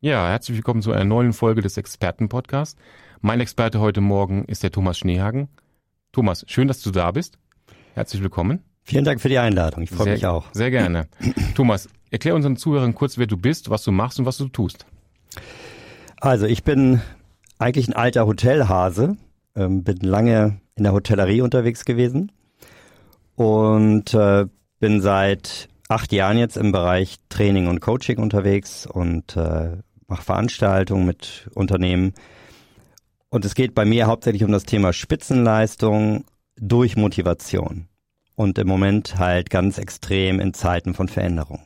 Ja, herzlich willkommen zu einer neuen Folge des Expertenpodcasts. Mein Experte heute Morgen ist der Thomas Schneehagen. Thomas, schön, dass du da bist. Herzlich willkommen. Vielen Dank für die Einladung. Ich freue mich auch. Sehr gerne. Thomas, erklär unseren Zuhörern kurz, wer du bist, was du machst und was du tust. Also ich bin eigentlich ein alter Hotelhase, ähm, bin lange in der Hotellerie unterwegs gewesen und äh, bin seit acht Jahren jetzt im Bereich Training und Coaching unterwegs und äh, mache Veranstaltungen mit Unternehmen. Und es geht bei mir hauptsächlich um das Thema Spitzenleistung durch Motivation. Und im Moment halt ganz extrem in Zeiten von Veränderung.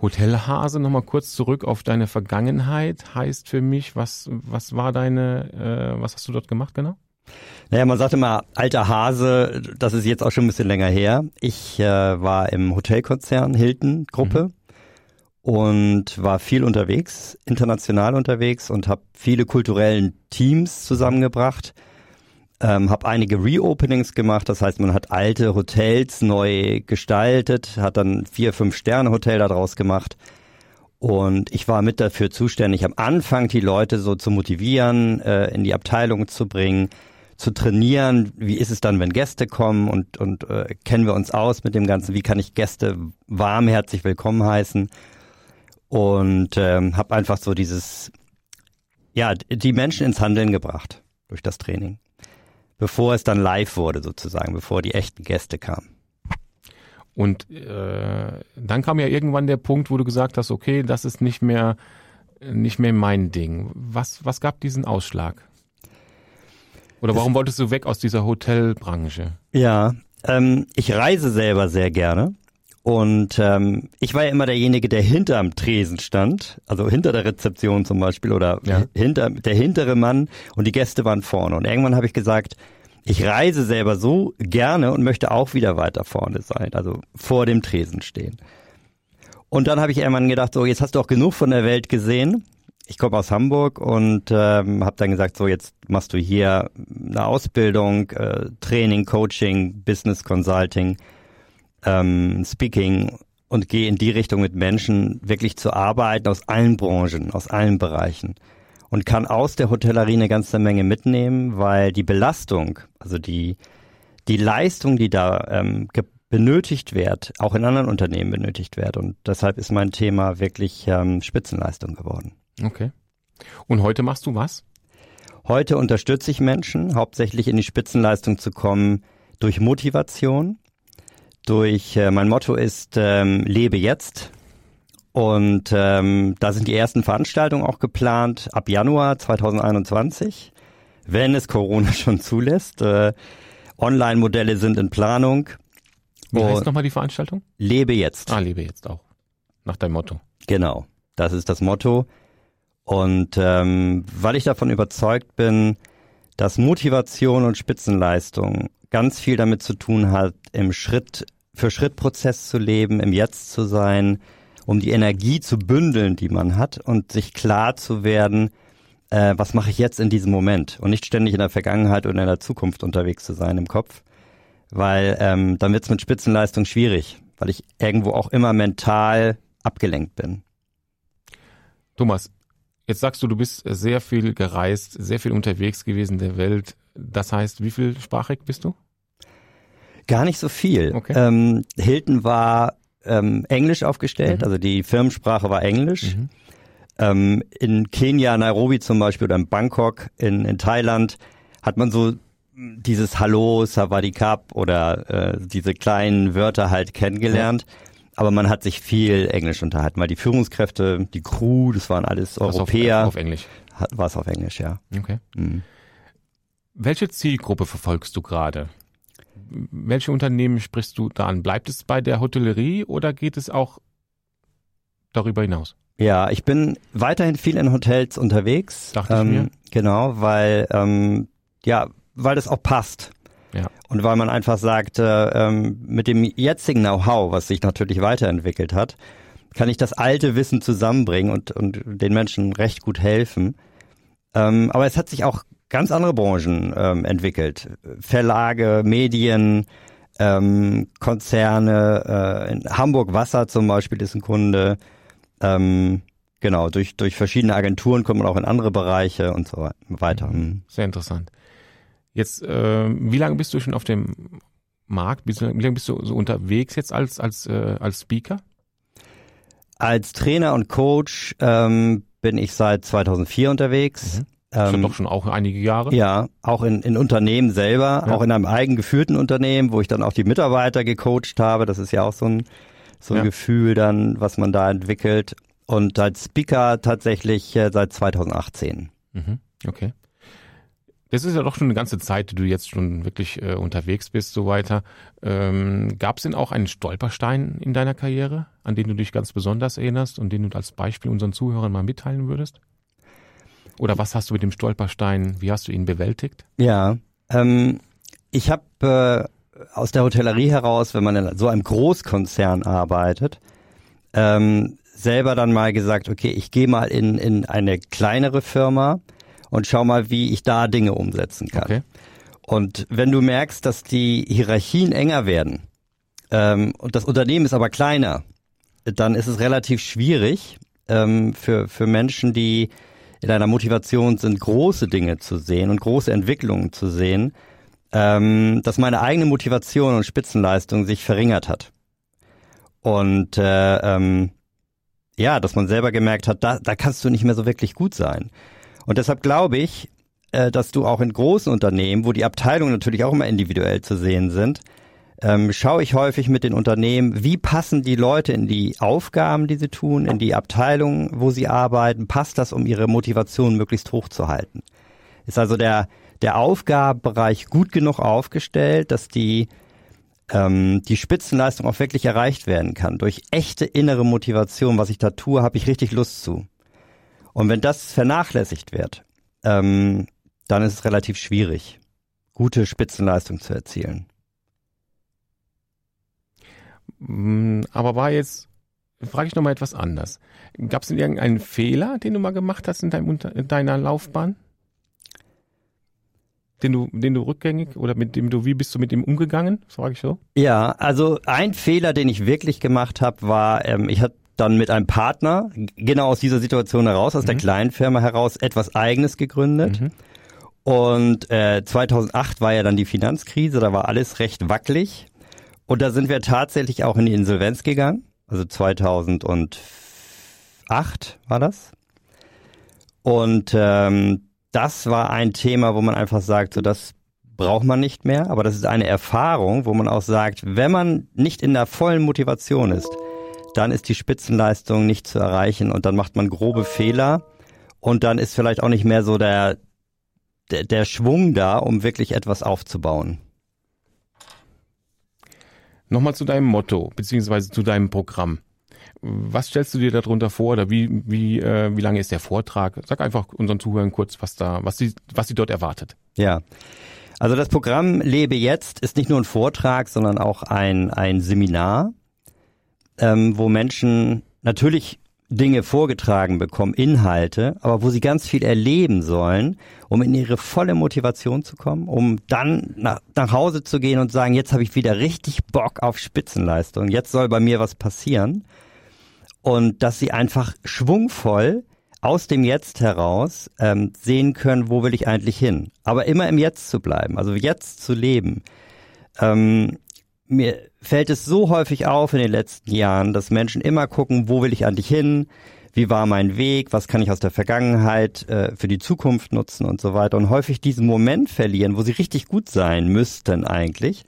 Hotelhase, nochmal kurz zurück auf deine Vergangenheit, heißt für mich, was, was war deine, äh, was hast du dort gemacht genau? Naja, man sagt immer, alter Hase, das ist jetzt auch schon ein bisschen länger her. Ich äh, war im Hotelkonzern Hilton Gruppe mhm. Und war viel unterwegs, international unterwegs und habe viele kulturellen Teams zusammengebracht. Ähm, habe einige Reopenings gemacht, das heißt, man hat alte Hotels neu gestaltet, hat dann vier, fünf Sterne Hotel daraus gemacht. Und ich war mit dafür zuständig, am Anfang die Leute so zu motivieren, äh, in die Abteilung zu bringen, zu trainieren. Wie ist es dann, wenn Gäste kommen und, und äh, kennen wir uns aus mit dem Ganzen? Wie kann ich Gäste warmherzig willkommen heißen? Und ähm, habe einfach so dieses, ja, die Menschen ins Handeln gebracht durch das Training bevor es dann live wurde sozusagen, bevor die echten Gäste kamen. Und äh, dann kam ja irgendwann der Punkt, wo du gesagt hast, okay, das ist nicht mehr nicht mehr mein Ding. Was was gab diesen Ausschlag? Oder warum es, wolltest du weg aus dieser Hotelbranche? Ja, ähm, ich reise selber sehr gerne und ähm, ich war ja immer derjenige, der hinterm Tresen stand, also hinter der Rezeption zum Beispiel oder ja. hinter der hintere Mann und die Gäste waren vorne. Und irgendwann habe ich gesagt, ich reise selber so gerne und möchte auch wieder weiter vorne sein, also vor dem Tresen stehen. Und dann habe ich irgendwann gedacht, so jetzt hast du auch genug von der Welt gesehen. Ich komme aus Hamburg und ähm, habe dann gesagt, so jetzt machst du hier eine Ausbildung, äh, Training, Coaching, Business Consulting ähm, Speaking und gehe in die Richtung mit Menschen wirklich zu arbeiten aus allen Branchen, aus allen Bereichen und kann aus der Hotellerie eine ganze Menge mitnehmen, weil die Belastung, also die die Leistung, die da ähm, benötigt wird, auch in anderen Unternehmen benötigt wird und deshalb ist mein Thema wirklich ähm, Spitzenleistung geworden. Okay. Und heute machst du was? Heute unterstütze ich Menschen, hauptsächlich in die Spitzenleistung zu kommen durch Motivation, durch, äh, mein Motto ist, ähm, lebe jetzt. Und ähm, da sind die ersten Veranstaltungen auch geplant ab Januar 2021, wenn es Corona schon zulässt. Äh, Online-Modelle sind in Planung. Wie heißt nochmal die Veranstaltung? Lebe jetzt. Ah, lebe jetzt auch. Nach deinem Motto. Genau, das ist das Motto. Und ähm, weil ich davon überzeugt bin, dass Motivation und Spitzenleistung ganz viel damit zu tun hat, im Schritt für Schrittprozess zu leben, im Jetzt zu sein, um die Energie zu bündeln, die man hat und sich klar zu werden, äh, was mache ich jetzt in diesem Moment und nicht ständig in der Vergangenheit oder in der Zukunft unterwegs zu sein im Kopf, weil ähm, dann wird es mit Spitzenleistung schwierig, weil ich irgendwo auch immer mental abgelenkt bin. Thomas, jetzt sagst du, du bist sehr viel gereist, sehr viel unterwegs gewesen in der Welt. Das heißt, wie viel sprachig bist du? Gar nicht so viel. Okay. Ähm, Hilton war ähm, englisch aufgestellt, mhm. also die Firmensprache war Englisch. Mhm. Ähm, in Kenia, Nairobi zum Beispiel oder in Bangkok in, in Thailand hat man so dieses Hallo, Savadikap oder äh, diese kleinen Wörter halt kennengelernt. Ja. Aber man hat sich viel Englisch unterhalten, weil die Führungskräfte, die Crew, das waren alles Europäer. Auf, auf Englisch. War es auf Englisch, ja. Okay. Mhm. Welche Zielgruppe verfolgst du gerade? welche Unternehmen sprichst du da an? Bleibt es bei der Hotellerie oder geht es auch darüber hinaus? Ja, ich bin weiterhin viel in Hotels unterwegs. Dachte ähm, ich mir. Genau, weil ähm, ja, weil das auch passt. Ja. Und weil man einfach sagt, äh, ähm, mit dem jetzigen Know-how, was sich natürlich weiterentwickelt hat, kann ich das alte Wissen zusammenbringen und, und den Menschen recht gut helfen. Ähm, aber es hat sich auch ganz andere Branchen ähm, entwickelt. Verlage, Medien, ähm, Konzerne, äh, in Hamburg Wasser zum Beispiel ist ein Kunde. Ähm, genau, durch, durch verschiedene Agenturen kommt man auch in andere Bereiche und so weiter. Mhm. Sehr interessant. Jetzt, äh, wie lange bist du schon auf dem Markt? Wie lange bist du so unterwegs jetzt als, als, äh, als Speaker? Als Trainer und Coach ähm, bin ich seit 2004 unterwegs. Mhm. Das ähm, doch schon auch einige Jahre. Ja, auch in, in Unternehmen selber, ja. auch in einem eigengeführten Unternehmen, wo ich dann auch die Mitarbeiter gecoacht habe. Das ist ja auch so ein, so ein ja. Gefühl dann, was man da entwickelt. Und als Speaker tatsächlich äh, seit 2018. Mhm. Okay. Das ist ja doch schon eine ganze Zeit, die du jetzt schon wirklich äh, unterwegs bist, so weiter. Ähm, Gab es denn auch einen Stolperstein in deiner Karriere, an den du dich ganz besonders erinnerst und den du als Beispiel unseren Zuhörern mal mitteilen würdest? Oder was hast du mit dem Stolperstein, wie hast du ihn bewältigt? Ja, ähm, ich habe äh, aus der Hotellerie heraus, wenn man in so einem Großkonzern arbeitet, ähm, selber dann mal gesagt, okay, ich gehe mal in, in eine kleinere Firma und schau mal, wie ich da Dinge umsetzen kann. Okay. Und wenn du merkst, dass die Hierarchien enger werden ähm, und das Unternehmen ist aber kleiner, dann ist es relativ schwierig ähm, für, für Menschen, die in einer Motivation sind, große Dinge zu sehen und große Entwicklungen zu sehen, ähm, dass meine eigene Motivation und Spitzenleistung sich verringert hat. Und äh, ähm, ja, dass man selber gemerkt hat, da, da kannst du nicht mehr so wirklich gut sein. Und deshalb glaube ich, äh, dass du auch in großen Unternehmen, wo die Abteilungen natürlich auch immer individuell zu sehen sind, ähm, schaue ich häufig mit den Unternehmen, wie passen die Leute in die Aufgaben, die sie tun, in die Abteilungen, wo sie arbeiten, passt das, um ihre Motivation möglichst hoch zu halten. Ist also der, der Aufgabenbereich gut genug aufgestellt, dass die, ähm, die Spitzenleistung auch wirklich erreicht werden kann. Durch echte innere Motivation, was ich da tue, habe ich richtig Lust zu. Und wenn das vernachlässigt wird, ähm, dann ist es relativ schwierig, gute Spitzenleistung zu erzielen. Mm, aber war jetzt, frage ich nochmal etwas anders. Gab es denn irgendeinen Fehler, den du mal gemacht hast in, deinem, in deiner Laufbahn? Den du, den du rückgängig oder mit dem du, wie bist du mit ihm umgegangen? Frage ich so. Ja, also ein Fehler, den ich wirklich gemacht habe, war, ähm, ich hatte dann mit einem Partner genau aus dieser Situation heraus, aus mhm. der kleinen Firma heraus, etwas Eigenes gegründet. Mhm. Und äh, 2008 war ja dann die Finanzkrise, da war alles recht wackelig. Und da sind wir tatsächlich auch in die Insolvenz gegangen. Also 2008 war das. Und ähm, das war ein Thema, wo man einfach sagt, so das braucht man nicht mehr. Aber das ist eine Erfahrung, wo man auch sagt, wenn man nicht in der vollen Motivation ist, dann ist die Spitzenleistung nicht zu erreichen und dann macht man grobe Fehler und dann ist vielleicht auch nicht mehr so der, der, der Schwung da, um wirklich etwas aufzubauen. Nochmal zu deinem Motto, beziehungsweise zu deinem Programm. Was stellst du dir darunter vor oder wie, wie, äh, wie lange ist der Vortrag? Sag einfach unseren Zuhörern kurz, was da, was sie, was sie dort erwartet. Ja. Also das Programm Lebe jetzt ist nicht nur ein Vortrag, sondern auch ein, ein Seminar, ähm, wo Menschen natürlich Dinge vorgetragen bekommen, Inhalte, aber wo sie ganz viel erleben sollen, um in ihre volle Motivation zu kommen, um dann nach, nach Hause zu gehen und sagen, jetzt habe ich wieder richtig Bock auf Spitzenleistung, jetzt soll bei mir was passieren. Und dass sie einfach schwungvoll aus dem Jetzt heraus ähm, sehen können, wo will ich eigentlich hin. Aber immer im Jetzt zu bleiben, also jetzt zu leben. Ähm, mir fällt es so häufig auf in den letzten Jahren, dass Menschen immer gucken, wo will ich eigentlich hin, wie war mein Weg, was kann ich aus der Vergangenheit äh, für die Zukunft nutzen und so weiter? Und häufig diesen Moment verlieren, wo sie richtig gut sein müssten eigentlich.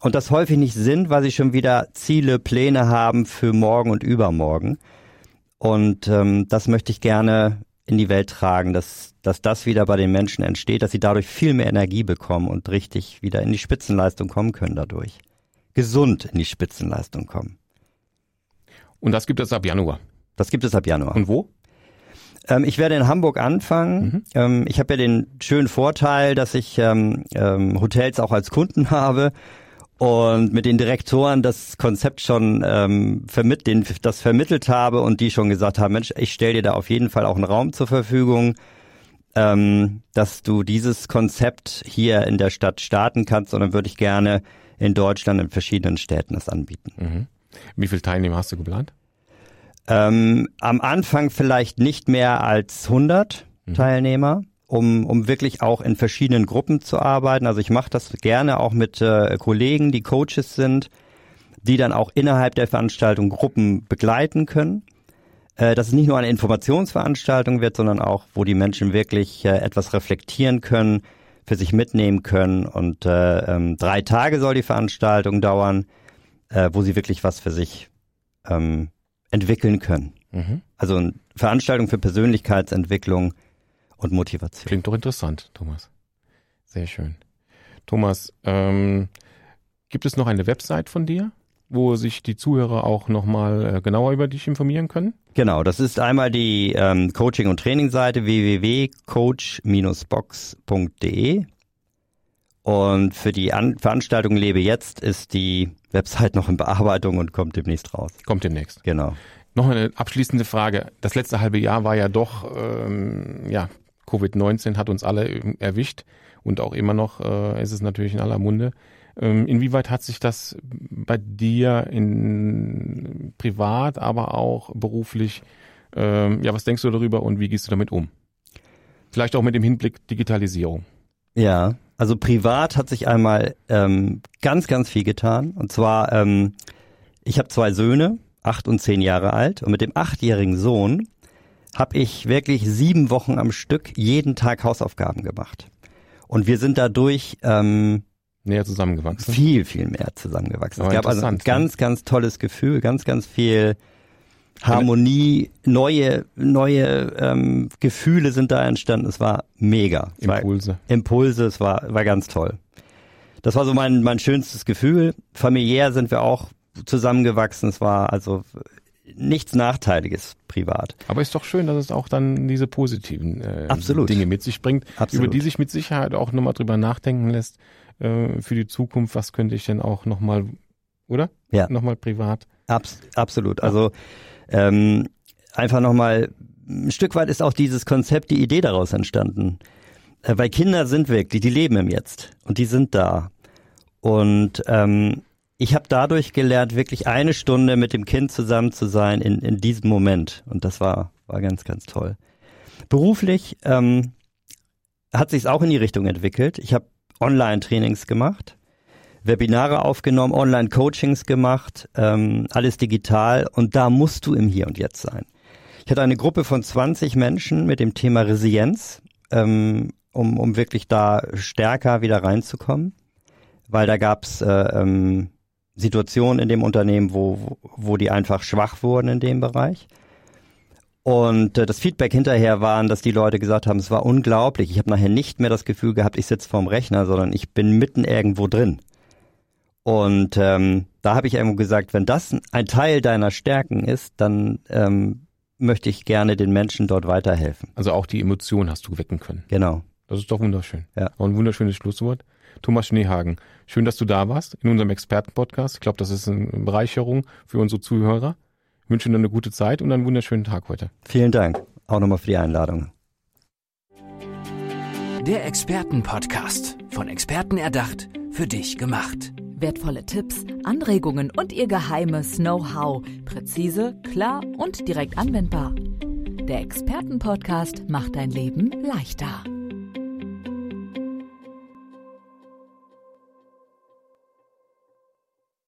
Und das häufig nicht sind, weil sie schon wieder Ziele, Pläne haben für morgen und übermorgen. Und ähm, das möchte ich gerne in die Welt tragen, dass, dass das wieder bei den Menschen entsteht, dass sie dadurch viel mehr Energie bekommen und richtig wieder in die Spitzenleistung kommen können dadurch gesund in die Spitzenleistung kommen. Und das gibt es ab Januar. Das gibt es ab Januar. Und wo? Ähm, ich werde in Hamburg anfangen. Mhm. Ähm, ich habe ja den schönen Vorteil, dass ich ähm, ähm, Hotels auch als Kunden habe und mit den Direktoren das Konzept schon ähm, vermitt, den, das vermittelt habe und die schon gesagt haben, Mensch, ich stelle dir da auf jeden Fall auch einen Raum zur Verfügung, ähm, dass du dieses Konzept hier in der Stadt starten kannst und dann würde ich gerne in Deutschland in verschiedenen Städten das anbieten. Mhm. Wie viele Teilnehmer hast du geplant? Ähm, am Anfang vielleicht nicht mehr als 100 mhm. Teilnehmer um, um wirklich auch in verschiedenen Gruppen zu arbeiten. Also ich mache das gerne auch mit äh, Kollegen, die Coaches sind, die dann auch innerhalb der Veranstaltung Gruppen begleiten können. Äh, dass es nicht nur eine Informationsveranstaltung wird, sondern auch, wo die Menschen wirklich äh, etwas reflektieren können, für sich mitnehmen können. Und äh, ähm, drei Tage soll die Veranstaltung dauern, äh, wo sie wirklich was für sich ähm, entwickeln können. Mhm. Also eine Veranstaltung für Persönlichkeitsentwicklung und Motivation. Klingt doch interessant, Thomas. Sehr schön. Thomas, ähm, gibt es noch eine Website von dir, wo sich die Zuhörer auch nochmal äh, genauer über dich informieren können? Genau, das ist einmal die ähm, Coaching- und Trainingsseite www.coach-box.de und für die An Veranstaltung Lebe jetzt ist die Website noch in Bearbeitung und kommt demnächst raus. Kommt demnächst. Genau. Noch eine abschließende Frage. Das letzte halbe Jahr war ja doch ähm, ja Covid-19 hat uns alle erwischt und auch immer noch äh, ist es natürlich in aller Munde. Ähm, inwieweit hat sich das bei dir in privat, aber auch beruflich, ähm, ja, was denkst du darüber und wie gehst du damit um? Vielleicht auch mit dem Hinblick Digitalisierung. Ja, also privat hat sich einmal ähm, ganz, ganz viel getan. Und zwar, ähm, ich habe zwei Söhne, acht und zehn Jahre alt. Und mit dem achtjährigen Sohn habe ich wirklich sieben Wochen am Stück jeden Tag Hausaufgaben gemacht. Und wir sind dadurch ähm, näher zusammengewachsen. Viel, viel mehr zusammengewachsen. es gab also ein ganz, ganz tolles Gefühl, ganz, ganz viel Harmonie, neue, neue ähm, Gefühle sind da entstanden. Es war mega. Es Impulse. War Impulse, es war, war ganz toll. Das war so mein, mein schönstes Gefühl. Familiär sind wir auch zusammengewachsen. Es war also nichts Nachteiliges privat. Aber ist doch schön, dass es auch dann diese positiven äh, Dinge mit sich bringt, Absolut. über die sich mit Sicherheit auch nochmal drüber nachdenken lässt äh, für die Zukunft. Was könnte ich denn auch nochmal, oder? Ja. Nochmal privat. Abs absolut. Also ähm, einfach nochmal, ein Stück weit ist auch dieses Konzept, die Idee daraus entstanden. Äh, weil Kinder sind wirklich, die leben im Jetzt und die sind da. Und ähm, ich habe dadurch gelernt, wirklich eine Stunde mit dem Kind zusammen zu sein in, in diesem Moment. Und das war, war ganz, ganz toll. Beruflich ähm, hat sich auch in die Richtung entwickelt. Ich habe Online-Trainings gemacht, Webinare aufgenommen, Online-Coachings gemacht, ähm, alles digital. Und da musst du im Hier und Jetzt sein. Ich hatte eine Gruppe von 20 Menschen mit dem Thema Resilienz, ähm, um, um wirklich da stärker wieder reinzukommen. Weil da gab's äh, ähm, Situationen in dem Unternehmen, wo, wo die einfach schwach wurden in dem Bereich. Und äh, das Feedback hinterher waren, dass die Leute gesagt haben, es war unglaublich. Ich habe nachher nicht mehr das Gefühl gehabt, ich sitze vorm Rechner, sondern ich bin mitten irgendwo drin. Und ähm, da habe ich irgendwo gesagt, wenn das ein Teil deiner Stärken ist, dann ähm, möchte ich gerne den Menschen dort weiterhelfen. Also auch die Emotion hast du wecken können. Genau. Das ist doch wunderschön. Ja. Auch ein wunderschönes Schlusswort. Thomas Schneehagen, schön, dass du da warst in unserem Expertenpodcast. Ich glaube, das ist eine Bereicherung für unsere Zuhörer. Ich wünsche dir eine gute Zeit und einen wunderschönen Tag heute. Vielen Dank. Auch nochmal für die Einladung. Der Expertenpodcast. Von Experten erdacht, für dich gemacht. Wertvolle Tipps, Anregungen und ihr geheimes Know-how. Präzise, klar und direkt anwendbar. Der Expertenpodcast macht dein Leben leichter.